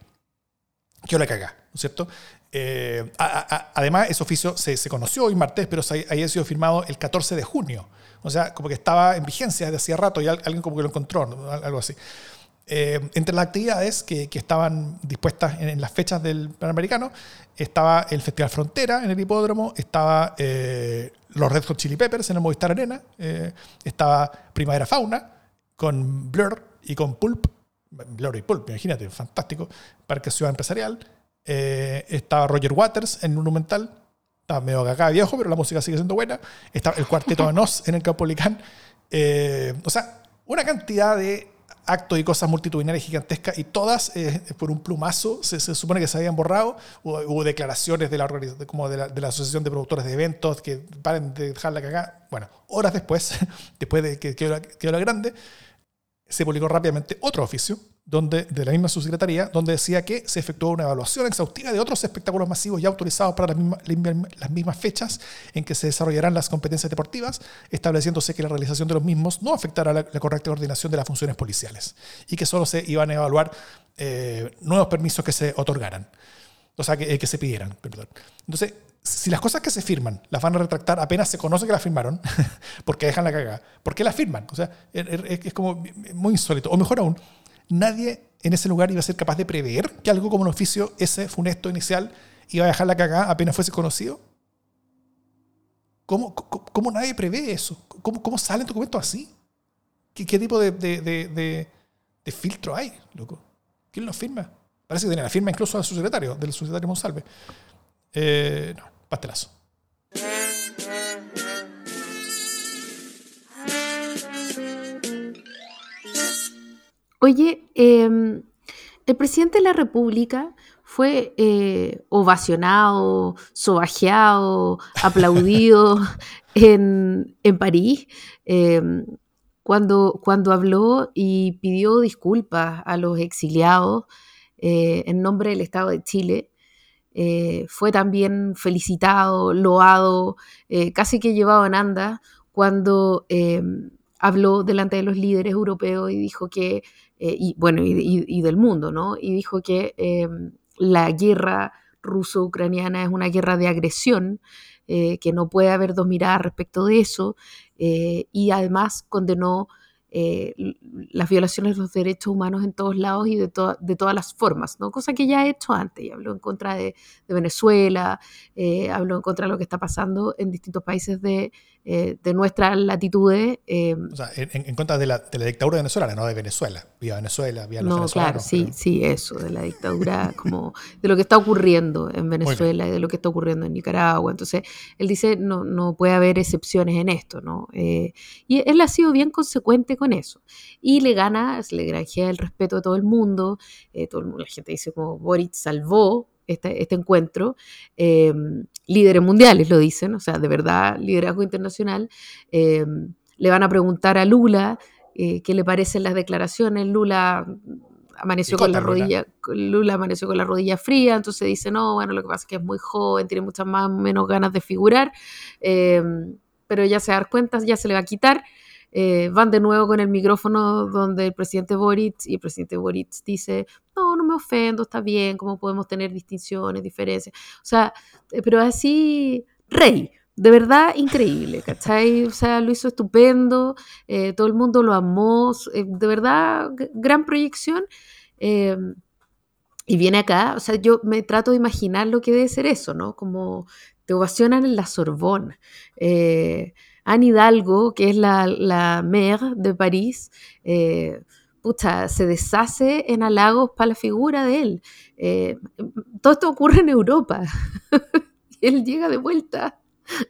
Que la cagá, ¿no es cierto? Eh, además, ese oficio se, se conoció hoy martes, pero se, había sido firmado el 14 de junio. O sea, como que estaba en vigencia desde hacía rato y al- alguien como que lo encontró, algo así. Eh, entre las actividades que, que estaban dispuestas en, en las fechas del Panamericano estaba el Festival Frontera en el hipódromo, estaba eh, los Red Hot Chili Peppers en el Movistar Arena, eh, estaba Primavera Fauna con Blur y con Pulp, Blur y Pulp, imagínate, fantástico, Parque Ciudad Empresarial, eh, estaba Roger Waters en Monumental, estaba medio cagada viejo, pero la música sigue siendo buena, estaba el Cuarteto de Nos en el Caupolicán, eh, o sea, una cantidad de actos y cosas multitudinarias gigantescas y todas eh, por un plumazo se, supone que se habían borrado. Hubo, declaraciones de la, como de, la, Asociación de Productores de Eventos que paren de dejarla cagar. Bueno, horas después, [laughs] después de que quedó la, quedó la grande, se publicó rápidamente otro oficio donde, de la misma subsecretaría donde decía que se efectuó una evaluación exhaustiva de otros espectáculos masivos ya autorizados para las mismas, las mismas fechas en que se desarrollarán las competencias deportivas, estableciéndose que la realización de los mismos no afectará la, la correcta coordinación de las funciones policiales y que solo se iban a evaluar eh, nuevos permisos que se otorgaran, o sea, que, eh, que se pidieran. Entonces, si las cosas que se firman las van a retractar apenas se conoce que las firmaron, [laughs] porque dejan la cagada, ¿por qué las firman? O sea, es, es- es como muy insólito. O mejor aún, nadie en ese lugar iba a ser capaz de prever que algo como un oficio ese funesto inicial iba a dejar la cagada apenas fuese conocido. ¿Cómo, cómo, cómo nadie prevé eso? ¿Cómo, cómo salen documentos así? ¿Qué, qué tipo de, de, de- de- de filtro hay, loco? ¿Quién lo firma? Parece que tiene la firma incluso del subsecretario, del subsecretario Monsalve. Eh, no, pastelazo. Oye, eh, el presidente de la República fue eh, ovacionado, sobajeado, aplaudido [laughs] en, en París eh, cuando, cuando habló y pidió disculpas a los exiliados eh, en nombre del Estado de Chile. Eh, fue también felicitado, loado, eh, casi que llevado en andas cuando eh, habló delante de los líderes europeos y dijo que y bueno, y, y- del mundo, ¿no? Y dijo que la guerra ruso-ucraniana es una guerra de agresión que no puede haber dos miradas respecto de eso, y además condenó eh, las violaciones de los derechos humanos en todos lados y de, de todas las formas, ¿no? cosa que ya ha hecho antes, y habló en contra de, Venezuela, eh, habló en contra de lo que está pasando en distintos países de, eh, de nuestras latitudes. Eh, o sea, en, contra de la, de la, dictadura venezolana, no de Venezuela, vía Venezuela, vía los No, claro, sí, sí, eso, de la dictadura, como de lo que está ocurriendo en Venezuela y de lo que está ocurriendo en Nicaragua. Entonces, él dice, no, no puede haber excepciones en esto, ¿no? Eh, y él ha sido bien consecuente con eso. Y le gana, le granjea el respeto de todo el mundo, todo el mundo, la gente dice como Boric salvó este, este encuentro. Em, líderes mundiales lo dicen, o sea, de verdad, liderazgo internacional. Em, le van a preguntar a Lula eh, qué le parecen las declaraciones. Lula amaneció con la rodilla, Lula amaneció con la rodilla fría, entonces dice, no, bueno, lo que pasa es que es muy joven, tiene muchas más menos ganas de figurar, em, pero ya se da cuenta, ya se le va a quitar. Eh, van de nuevo con el micrófono donde el presidente Boric y el presidente Boric dice, no me ofendo, está bien, cómo podemos tener distinciones, diferencias. O sea, eh, pero así, rey, de verdad increíble, ¿cachai? O sea, lo hizo estupendo, eh, todo el mundo lo amó, de verdad, gran proyección. y viene acá, o sea, yo me trato de imaginar lo que debe ser eso, ¿no? Como te ovacionan en la Sorbonne. Anne Hidalgo, que es la, la maire de París, eh, se deshace en halagos para la figura de él. Eh, todo esto ocurre en Europa. [laughs] él llega de vuelta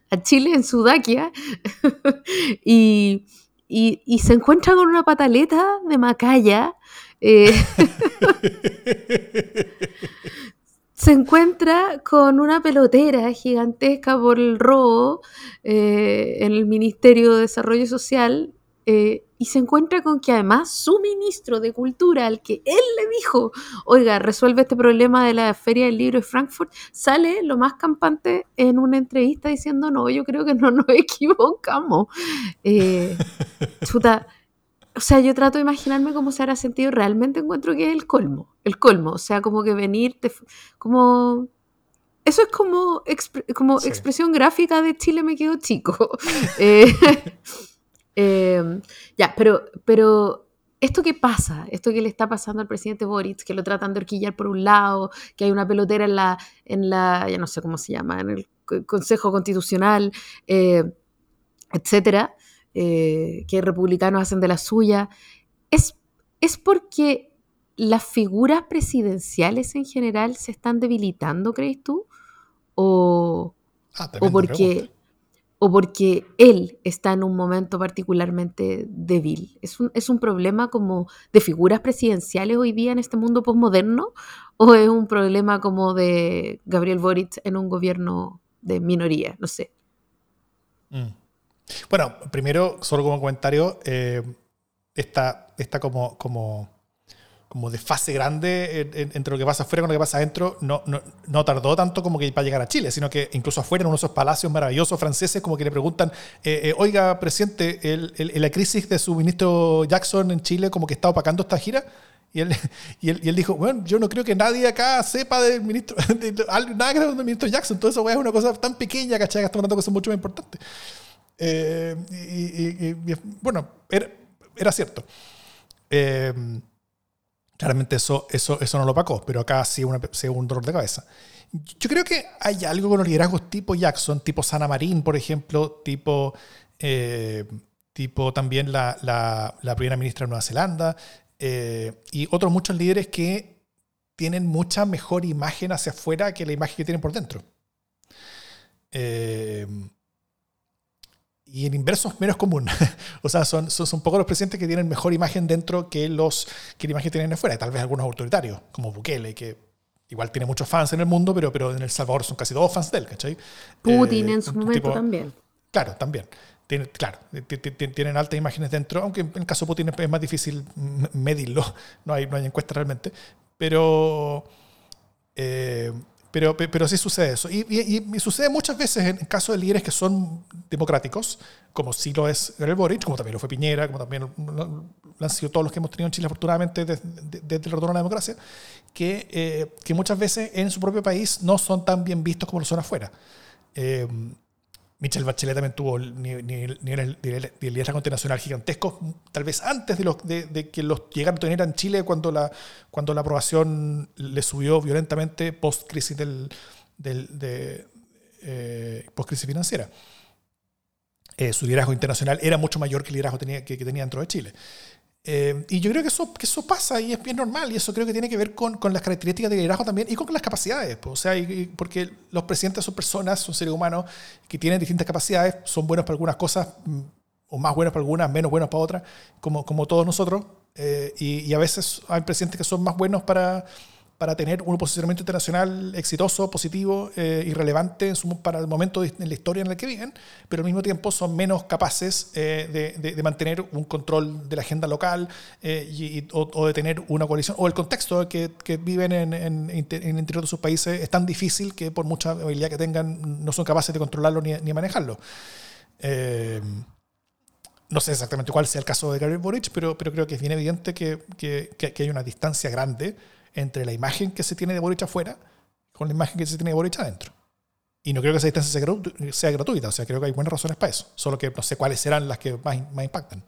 a Chile en Sudaquia [laughs] y, se encuentra con una pataleta de Macaya. Eh, [laughs] se encuentra con una pelotera gigantesca por el robo eh, en el Ministerio de Desarrollo Social eh, y se encuentra con que además su ministro de Cultura, al que él le dijo, oiga, resuelve este problema de la Feria del Libro de Frankfurt, sale lo más campante en una entrevista diciendo, no, yo creo que no nos [laughs] equivocamos. Eh, [laughs] chuta, o sea, yo trato de imaginarme cómo se hará sentido. Realmente encuentro que es el colmo. El colmo. O sea, como que venir, como. Eso es como, como expresión gráfica de Chile me quedo chico. [laughs] Eh, em, ya, pero, pero esto que pasa, esto que le está pasando al presidente Boric, que lo tratan de horquillar por un lado, que hay una pelotera en la, en la ya no sé cómo se llama, en el Consejo Constitucional, eh, etcétera eh, que republicanos hacen de la suya, es, es porque las figuras presidenciales en general se están debilitando, ¿crees tú? O, ah, o porque, o porque él está en un momento particularmente débil. ¿Es un, ¿Es un problema como de figuras presidenciales hoy día en este mundo postmoderno? ¿O es un problema como de Gabriel Boric en un gobierno de minoría? No sé. Mm. Bueno, primero, solo como comentario, eh, esta, como, como, como de fase grande entre lo que pasa afuera con lo que pasa adentro no, no, tardó tanto como que para llegar a Chile, sino que incluso afuera en uno de esos palacios maravillosos franceses como que le preguntan, eh, eh, oiga, presidente, la crisis de su ministro Jackson en Chile como que está opacando esta gira. Y él, [laughs] y él, dijo, bueno, yo no creo que nadie acá sepa del ministro, [laughs] nada que del ministro Jackson, todo eso es una cosa tan pequeña, ¿cachai? Estamos hablando de cosas mucho más importantes. Eh, y, bueno, era, cierto. Eh, claramente eso, eso, eso no lo pacó, pero acá sí, una, un dolor de cabeza. Yo creo que hay algo con los liderazgos tipo Jackson, tipo Sana Marín, por ejemplo, tipo, eh, tipo también la, la, primera ministra de Nueva Zelanda, y otros muchos líderes que tienen mucha mejor imagen hacia afuera que la imagen que tienen por dentro. Eh, y en inverso es menos común. [laughs] o sea, son, son, son, pocos los presidentes que tienen mejor imagen dentro que los que la imagen tienen afuera. Tal vez algunos autoritarios, como Bukele, que igual tiene muchos fans en el mundo, pero, pero en El Salvador son casi todos fans de él, ¿cachai? Putin en su momento también. Claro, también. Tiene, claro, tienen altas imágenes dentro, aunque en el caso de Putin es más difícil medirlo, [laughs] no hay, no hay encuesta realmente. Pero, eh, pero, pero sí sucede eso. Y, y, sucede muchas veces en casos de líderes que son democráticos, como sí lo es Gabriel Boric, como también lo fue Piñera, como también lo, han sido todos los que hemos tenido en Chile, afortunadamente, desde, el retorno a la democracia, que, eh, que, muchas veces en su propio país no son tan bien vistos como lo son afuera. Eh, Michelle Bachelet también tuvo niveles de liderazgo internacional gigantescos, tal vez antes de, que los llegaron a tener en Chile cuando la, cuando la aprobación le subió violentamente post-crisis del, de, eh, post-crisis financiera. Eh, su liderazgo internacional era mucho mayor que el liderazgo que, tenía dentro de Chile. Eh, y yo creo que eso, que eso pasa y es bien normal, y eso creo que tiene que ver con, con las características de liderazgo también y con las capacidades. Pues, o sea, porque los presidentes son personas, son seres humanos que tienen distintas capacidades, son buenos para algunas cosas, mm, o más buenos para algunas, menos buenos para otras, como, como todos nosotros. Eh, y, y, a veces hay presidentes que son más buenos para, para tener un posicionamiento internacional exitoso, positivo eh, y relevante para el momento en la historia en el que viven, pero al mismo tiempo son menos capaces eh, de, mantener un control de la agenda local eh, y, o, de tener una coalición, o el contexto que, viven en, en, el interior de sus países es tan difícil que por mucha habilidad que tengan no son capaces de controlarlo ni, ni manejarlo. no sé exactamente cuál sea el caso de Gary Boric, pero, pero creo que es bien evidente que, que, que hay una distancia grande entre la imagen que se tiene de Boric afuera con la imagen que se tiene de Boric adentro. Y no creo que esa distancia sea, gratuita, o sea, creo que hay buenas razones para eso, solo que no sé cuáles serán las que más, más impactan.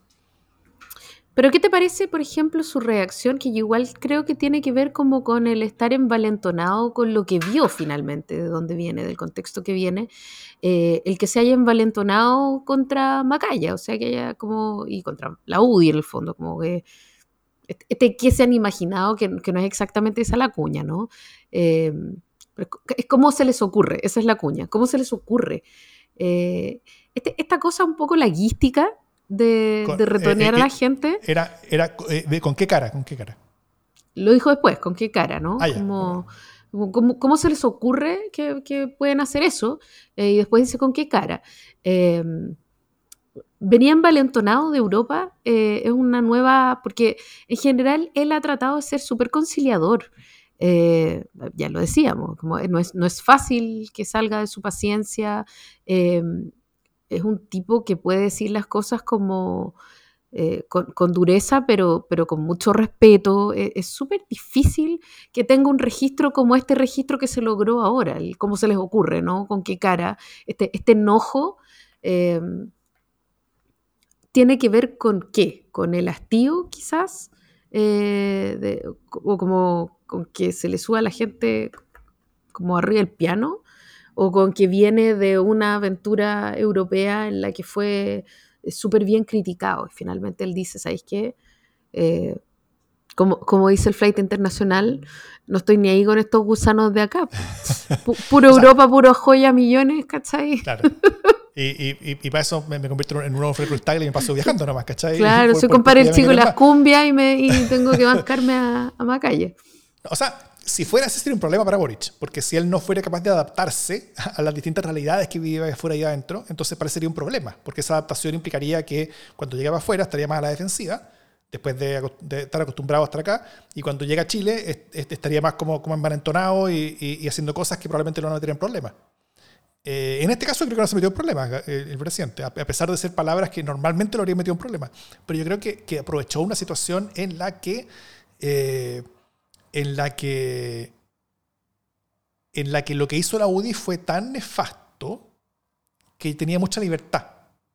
Pero ¿qué te parece, por ejemplo, su reacción, que yo igual creo que tiene que ver como con el estar envalentonado con lo que vio finalmente, de dónde viene, del contexto que viene, eh, el que se haya envalentonado contra Macaya, o sea, que haya como, y contra la UDI en el fondo, como que este, ¿qué se han imaginado? Que, no es exactamente esa la cuña, ¿no? Eh, es cómo se les ocurre, esa es la cuña, cómo se les ocurre. Eh, este, esta cosa un poco laguística de, de retonear a la gente. Era, era ¿Con qué cara? ¿Con qué cara? Lo dijo después, ¿con qué cara, no? Ah, como, ¿cómo, se les ocurre que, pueden hacer eso? y después dice, ¿con qué cara? Venía envalentonado de Europa, eh, es una nueva, porque en general él ha tratado de ser súper conciliador. Eh, ya lo decíamos, no, es, no, es, fácil que salga de su paciencia, em, es un tipo que puede decir las cosas como eh, con, dureza, pero, pero con mucho respeto. E, es súper difícil que tenga un registro como este registro que se logró ahora, cómo se les ocurre, ¿no? Con qué cara, este, este enojo em, tiene que ver con qué, con el hastío quizás, eh, o como con que se le suba a la gente como arriba el piano, o con que viene de una aventura europea en la que fue eh, súper bien criticado. Y finalmente él dice, ¿sabéis qué? Eh, como, como, dice el flight internacional, no estoy ni ahí con estos gusanos de acá. puro [laughs] Europa, puro joya, millones, ¿cachai? Claro. [laughs] Y, y, para eso me, convierto en un nuevo Fred y me paso viajando nomás, ¿cachai? Claro, soy compadre el chico de las cumbias y, me, y tengo que bancarme a, a Macalle. O sea, si fuera ese sería un problema para Boric, porque si él no fuera capaz de adaptarse a las distintas realidades que vive afuera y adentro, entonces parecería un problema, porque esa adaptación implicaría que cuando llegaba afuera estaría más a la defensiva, después de, estar acostumbrado a estar acá, y cuando llega a Chile estaría más como, como envalentonado y, y, haciendo cosas que probablemente no van a problemas. Eh, en este caso creo que no se metió en problemas eh, el presidente, a pesar de ser palabras que normalmente lo habría metido en problemas. Pero yo creo que, que aprovechó una situación en la que, eh, en la que, en la que lo que hizo la UDI fue tan nefasto que tenía mucha libertad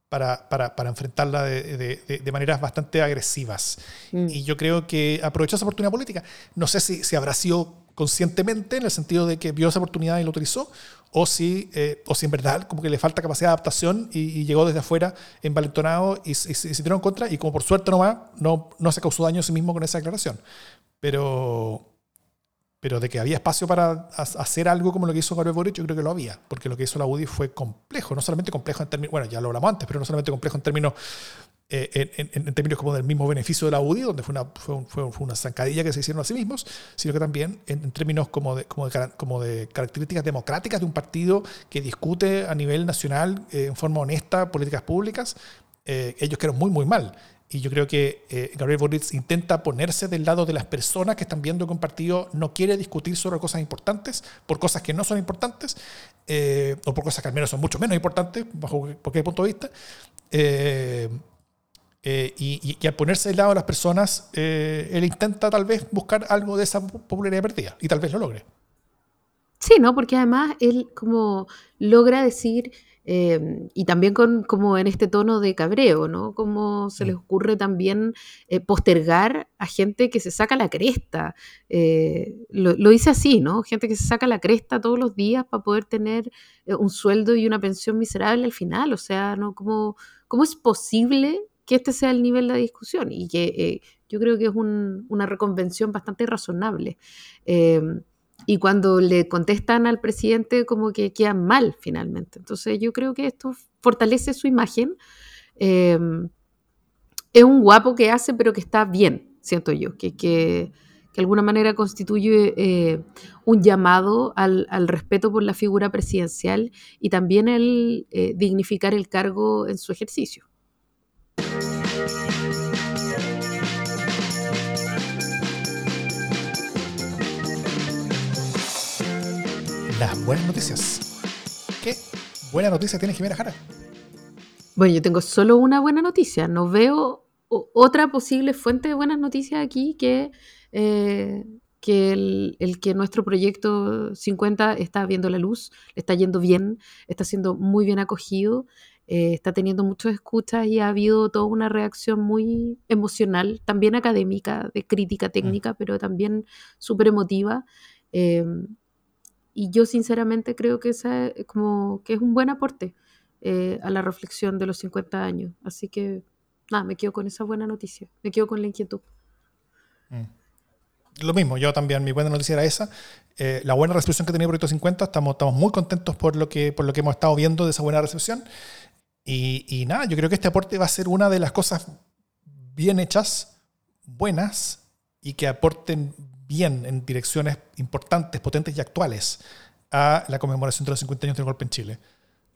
para, para, para enfrentarla de, de, de, maneras bastante agresivas. Mm. Y yo creo que aprovechó esa oportunidad política. No sé si, si habrá sido conscientemente, en el sentido de que vio esa oportunidad y lo utilizó, o si, eh, o si en verdad como que le falta capacidad de adaptación y, llegó desde afuera envalentonado y, y, se tiró en contra y como por suerte nomás no, no se causó daño a sí mismo con esa declaración. Pero, pero de que había espacio para hacer algo como lo que hizo Gabriel Boric, yo creo que lo había, porque lo que hizo la UDI fue complejo, no solamente complejo en términos, bueno, ya lo hablamos antes, pero no solamente complejo en términos eh, en, términos como del mismo beneficio de la UDI, donde fue una, fue, fue, una zancadilla que se hicieron a sí mismos, sino que también en, términos como de, como, de, como de características democráticas de un partido que discute a nivel nacional eh, en forma honesta políticas públicas, eh, ellos quedaron muy, muy mal. Y yo creo que Gabriel Boric intenta ponerse del lado de las personas que están viendo que un partido no quiere discutir sobre cosas importantes, por cosas que no son importantes, o por cosas que al menos son mucho menos importantes, bajo cualquier punto de vista. Eh, y, al ponerse del lado de las personas, eh, él intenta tal vez buscar algo de esa popularidad perdida y tal vez lo logre. Sí, ¿no? Porque además él como logra decir, eh, y también con, como en este tono de cabreo, ¿no? Como se les Mm. ocurre también eh, postergar a gente que se saca la cresta. Eh, lo, lo hice así, ¿no? Gente que se saca la cresta todos los días para poder tener eh, un sueldo y una pensión miserable al final. O sea, ¿no? ¿Cómo, cómo es posible que este sea el nivel de discusión? Y que eh, yo creo que es un- una reconvención bastante razonable. Eh, y cuando le contestan al presidente como que quedan mal finalmente. Entonces yo creo que esto fortalece su imagen. Eh, es un guapo que hace, pero que está bien, siento yo, que, que, que de alguna manera constituye eh, un llamado al, al respeto por la figura presidencial y también el eh, dignificar el cargo en su ejercicio. Las buenas noticias. ¿Qué buena noticia tiene Jimena Jara? Bueno, yo tengo solo una buena noticia. No veo otra posible fuente de buenas noticias aquí que, eh, que el, que nuestro proyecto 50 está viendo la luz, está yendo bien, está siendo muy bien acogido, eh, está teniendo muchas escuchas y ha habido toda una reacción muy emocional, también académica, de crítica técnica, pero también súper emotiva. Eh, y yo sinceramente creo que, esa, es como, que es un buen aporte eh, a la reflexión de los 50 años. Así que, nada, me quedo con esa buena noticia, me quedo con la inquietud. Lo mismo, yo también, mi buena noticia era esa. Eh, la buena recepción que ha tenido Proyecto 50, estamos, estamos muy contentos por lo, que, por lo que hemos estado viendo de esa buena recepción. Y, y nada, yo creo que este aporte va a ser una de las cosas bien hechas, buenas, y que aporten bien en direcciones importantes, potentes y actuales a la conmemoración de los 50 años del golpe en Chile.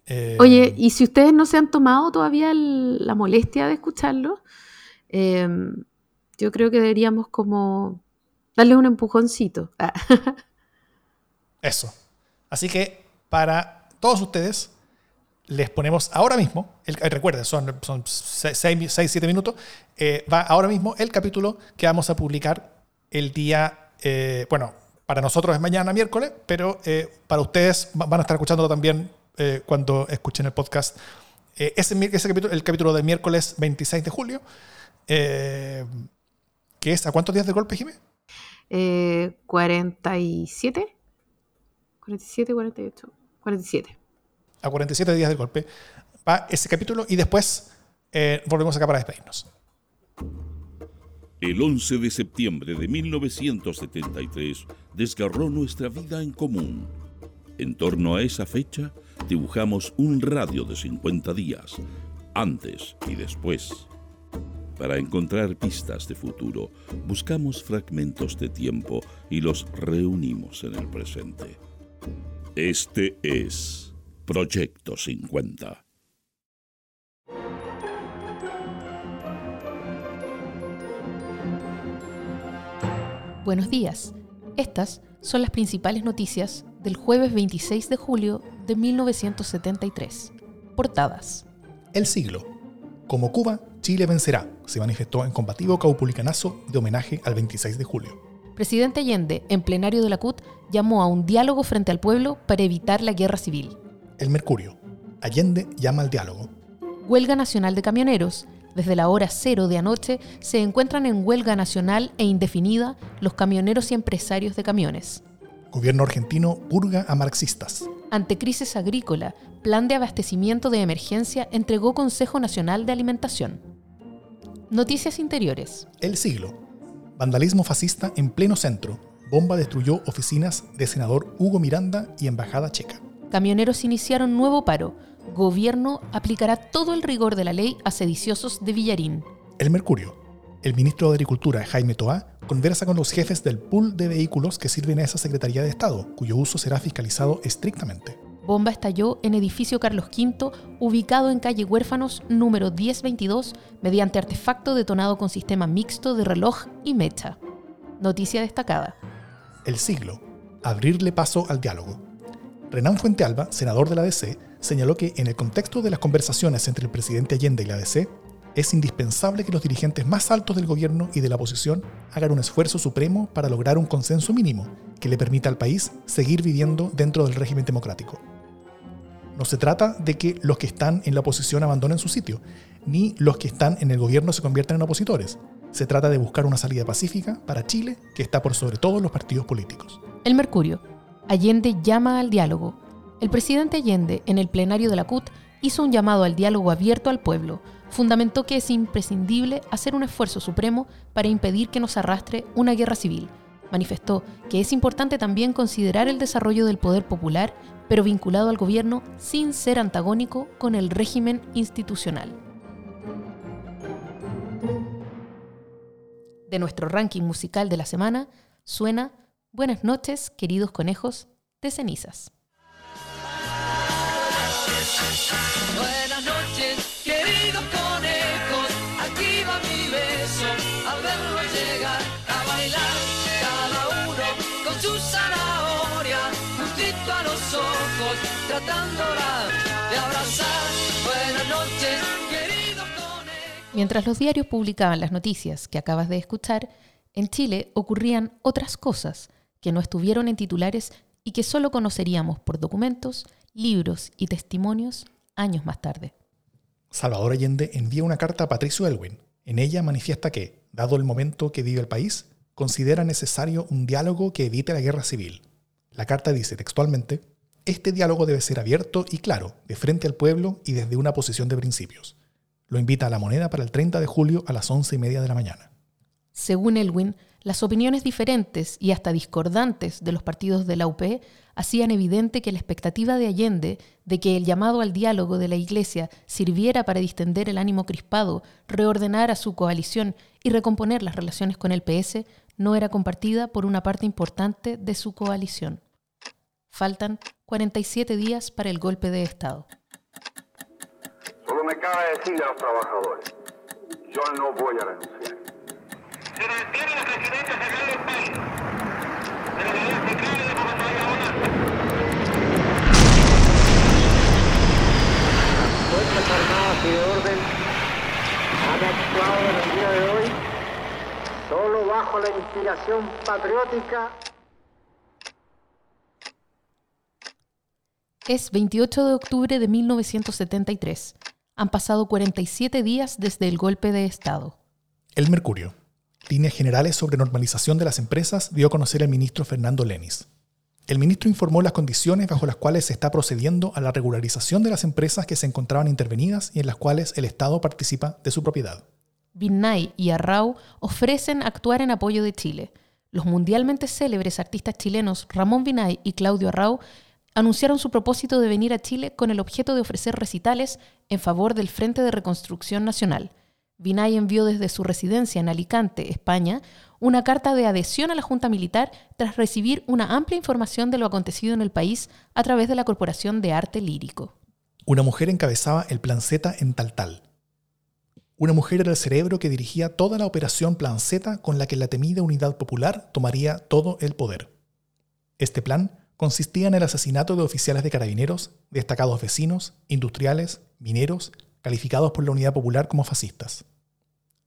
Eh, Oye, y si ustedes no se han tomado todavía el- la molestia de escucharlo, eh, yo creo que deberíamos como darle un empujoncito. Ah, [laughs] Eso. Así que para todos ustedes, les ponemos ahora mismo, el, eh, recuerden, son 6-7 minutos, eh, va ahora mismo el capítulo que vamos a publicar el día, eh, bueno, para nosotros es mañana, miércoles, pero eh, para ustedes va- van a estar escuchándolo también eh, cuando escuchen el podcast. Eh, ese, ese capítulo, el capítulo del miércoles 26 de julio, que es a cuántos días de golpe, Jimé? eh, 47, 47, 48, 47. A 47 días del golpe, va ese capítulo y después eh, volvemos acá para despedirnos. El 11 de septiembre de 1973 desgarró nuestra vida en común. En torno a esa fecha, dibujamos un radio de 50 días, antes y después. Para encontrar pistas de futuro, buscamos fragmentos de tiempo y los reunimos en el presente. Este es Proyecto 50. Buenos días. Estas son las principales noticias del jueves 26 de julio de 1973. Portadas. El siglo. Como Cuba, Chile vencerá, se manifestó en combativo caupulicanazo de homenaje al 26 de julio. Presidente Allende, en plenario de la CUT, llamó a un diálogo frente al pueblo para evitar la guerra civil. El Mercurio. Allende llama al diálogo. Huelga nacional de camioneros. Desde la hora cero de anoche se encuentran en huelga nacional e indefinida los camioneros y empresarios de camiones. Gobierno argentino purga a marxistas. Ante crisis agrícola, plan de abastecimiento de emergencia entregó Consejo Nacional de Alimentación. Noticias interiores. El siglo. Vandalismo fascista en pleno centro. Bomba destruyó oficinas de senador Hugo Miranda y embajada checa. Camioneros iniciaron nuevo paro. Gobierno aplicará todo el rigor de la ley a sediciosos de Villarín. El Mercurio. El ministro de Agricultura, Jaime Toá, conversa con los jefes del pool de vehículos que sirven a esa Secretaría de Estado, cuyo uso será fiscalizado estrictamente. Bomba estalló en edificio Carlos V, ubicado en calle Huérfanos número 1022, mediante artefacto detonado con sistema mixto de reloj y mecha. Noticia destacada. El siglo. Abrirle paso al diálogo. Renan Fuentealba, senador de la DC, señaló que en el contexto de las conversaciones entre el presidente Allende y la DC, es indispensable que los dirigentes más altos del gobierno y de la oposición hagan un esfuerzo supremo para lograr un consenso mínimo que le permita al país seguir viviendo dentro del régimen democrático. No se trata de que los que están en la oposición abandonen su sitio, ni los que están en el gobierno se conviertan en opositores. Se trata de buscar una salida pacífica para Chile que está por sobre todos los partidos políticos. El Mercurio. Allende llama al diálogo. El presidente Allende, en el plenario de la CUT, hizo un llamado al diálogo abierto al pueblo. Fundamentó que es imprescindible hacer un esfuerzo supremo para impedir que nos arrastre una guerra civil. Manifestó que es importante también considerar el desarrollo del poder popular, pero vinculado al gobierno sin ser antagónico con el régimen institucional. De nuestro ranking musical de la semana suena Buenas noches, queridos conejos de cenizas. Buenas noches, queridos conejos. Aquí va mi beso al verlo llegar a bailar. Cada uno con su zanahoria, juntito a los ojos, tratándola de abrazar. Buenas noches, queridos conejos. Mientras los diarios publicaban las noticias que acabas de escuchar, en Chile ocurrían otras cosas que no estuvieron en titulares y que solo conoceríamos por documentos, libros y testimonios años más tarde. Salvador Allende envía una carta a Patricio Elwin. En ella manifiesta que, dado el momento que vive el país, considera necesario un diálogo que evite la guerra civil. La carta dice textualmente, este diálogo debe ser abierto y claro, de frente al pueblo y desde una posición de principios. Lo invita a la moneda para el 30 de julio a las 11 y media de la mañana. Según Elwin, las opiniones diferentes y hasta discordantes de los partidos de la UP hacían evidente que la expectativa de Allende de que el llamado al diálogo de la Iglesia sirviera para distender el ánimo crispado, reordenar a su coalición y recomponer las relaciones con el PS no era compartida por una parte importante de su coalición. Faltan 47 días para el golpe de Estado. Solo me cabe decir a los trabajadores, yo no voy a renunciar. Se mantiene la presidencia central del país. De la manera central y de todavía ahora. Fuerzas Armadas y de Orden han actuado en el día de hoy solo bajo la inspiración patriótica Es 28 de octubre de 1973. Han pasado 47 días desde el golpe de Estado. El Mercurio. Líneas generales sobre normalización de las empresas dio a conocer el ministro Fernando Lenis. El ministro informó las condiciones bajo las cuales se está procediendo a la regularización de las empresas que se encontraban intervenidas y en las cuales el Estado participa de su propiedad. Vinnay y Arrau ofrecen actuar en apoyo de Chile. Los mundialmente célebres artistas chilenos Ramón Vinnay y Claudio Arrau anunciaron su propósito de venir a Chile con el objeto de ofrecer recitales en favor del Frente de Reconstrucción Nacional. Vinay envió desde su residencia en Alicante, España, una carta de adhesión a la Junta Militar tras recibir una amplia información de lo acontecido en el país a través de la Corporación de Arte Lírico. Una mujer encabezaba el Plan Z en Taltal. Una mujer era el cerebro que dirigía toda la operación Plan Z con la que la temida Unidad Popular tomaría todo el poder. Este plan consistía en el asesinato de oficiales de carabineros, destacados vecinos, industriales, mineros, calificados por la Unidad Popular como fascistas.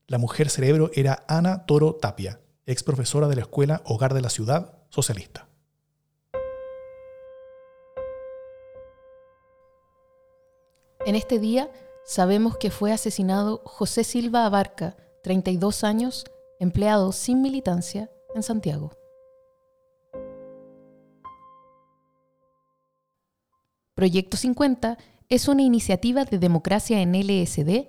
La mujer cerebro era Ana Toro Tapia, ex profesora de la Escuela Hogar de la Ciudad Socialista. En este día sabemos que fue asesinado José Silva Abarca, 32 años, empleado sin militancia en Santiago. Proyecto 50 es una iniciativa de democracia en LSD,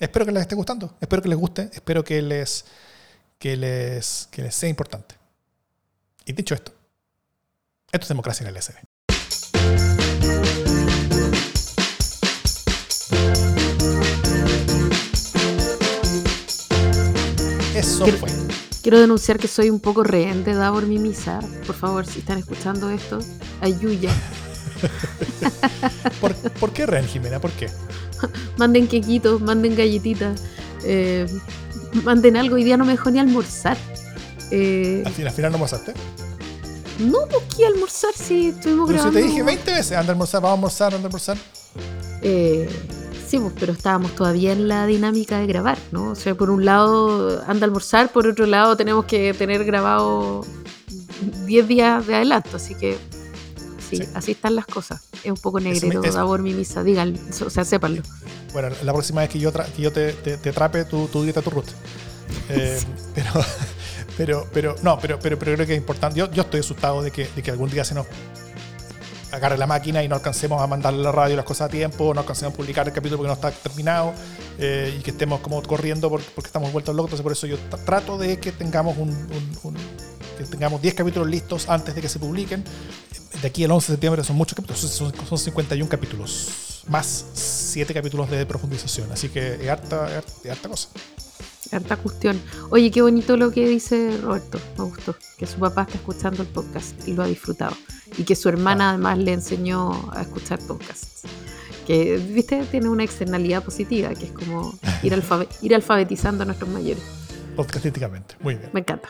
Espero que les esté gustando, espero que les guste, espero que les, que les, que les sea importante. Y dicho esto, esto es democracia en el LSD. Eso Quiero- fue. Quiero denunciar que soy un poco rehén de Davor Mimisa. Por favor, si están escuchando esto, ayuya. [laughs] ¿Por, por qué Ren, Jimena? ¿Por qué? Manden quequitos, manden galletitas, eh, manden algo. Hoy día no me dejó ni almorzar. Eh, Al, fin- al final no almorzaste. no busqué almorzar si estuvimos Pero si grabando. te dije 20 veces, anda a almorzar, vamos a almorzar, anda a almorzar. Eh, sí, pues, pero estábamos todavía en la dinámica de grabar, ¿no? O sea, por un lado anda a almorzar, por otro lado tenemos que tener grabado 10 días de adelanto, así que sí, Sí. así están las cosas. Es un poco negrito, eso- sabor mi misa, digan, o sea, sépanlo. Bueno, la próxima vez que yo, tra- que yo te, te, te atrape, tú, tú dieta tu ruta. Eh, pero, pero, pero, no, pero, pero, pero creo que es importante. Yo, yo estoy asustado de que, de que algún día se nos agarre la máquina y no alcancemos a mandarle a la radio las cosas a tiempo, no alcancemos a publicar el capítulo porque no está terminado eh, y que estemos como corriendo por- porque estamos vueltos locos. Entonces, por eso yo tra- trato de que tengamos un, un- un- que tengamos 10 capítulos listos antes de que se publiquen. De aquí al 11 de septiembre son muchos capítulos, son, son 51 capítulos, más 7 capítulos de profundización. Así que es harta, harta, es harta cosa. Harta cuestión. Oye, qué bonito lo que dice Roberto, me gustó, que su papá está escuchando el podcast y lo ha disfrutado. Y que su hermana Ah. además le enseñó a escuchar podcasts. Que, viste, tiene una externalidad positiva, que es como ir, [laughs] alfabe- ir alfabetizando a nuestros mayores. Podcastísticamente. Muy bien. Me encanta.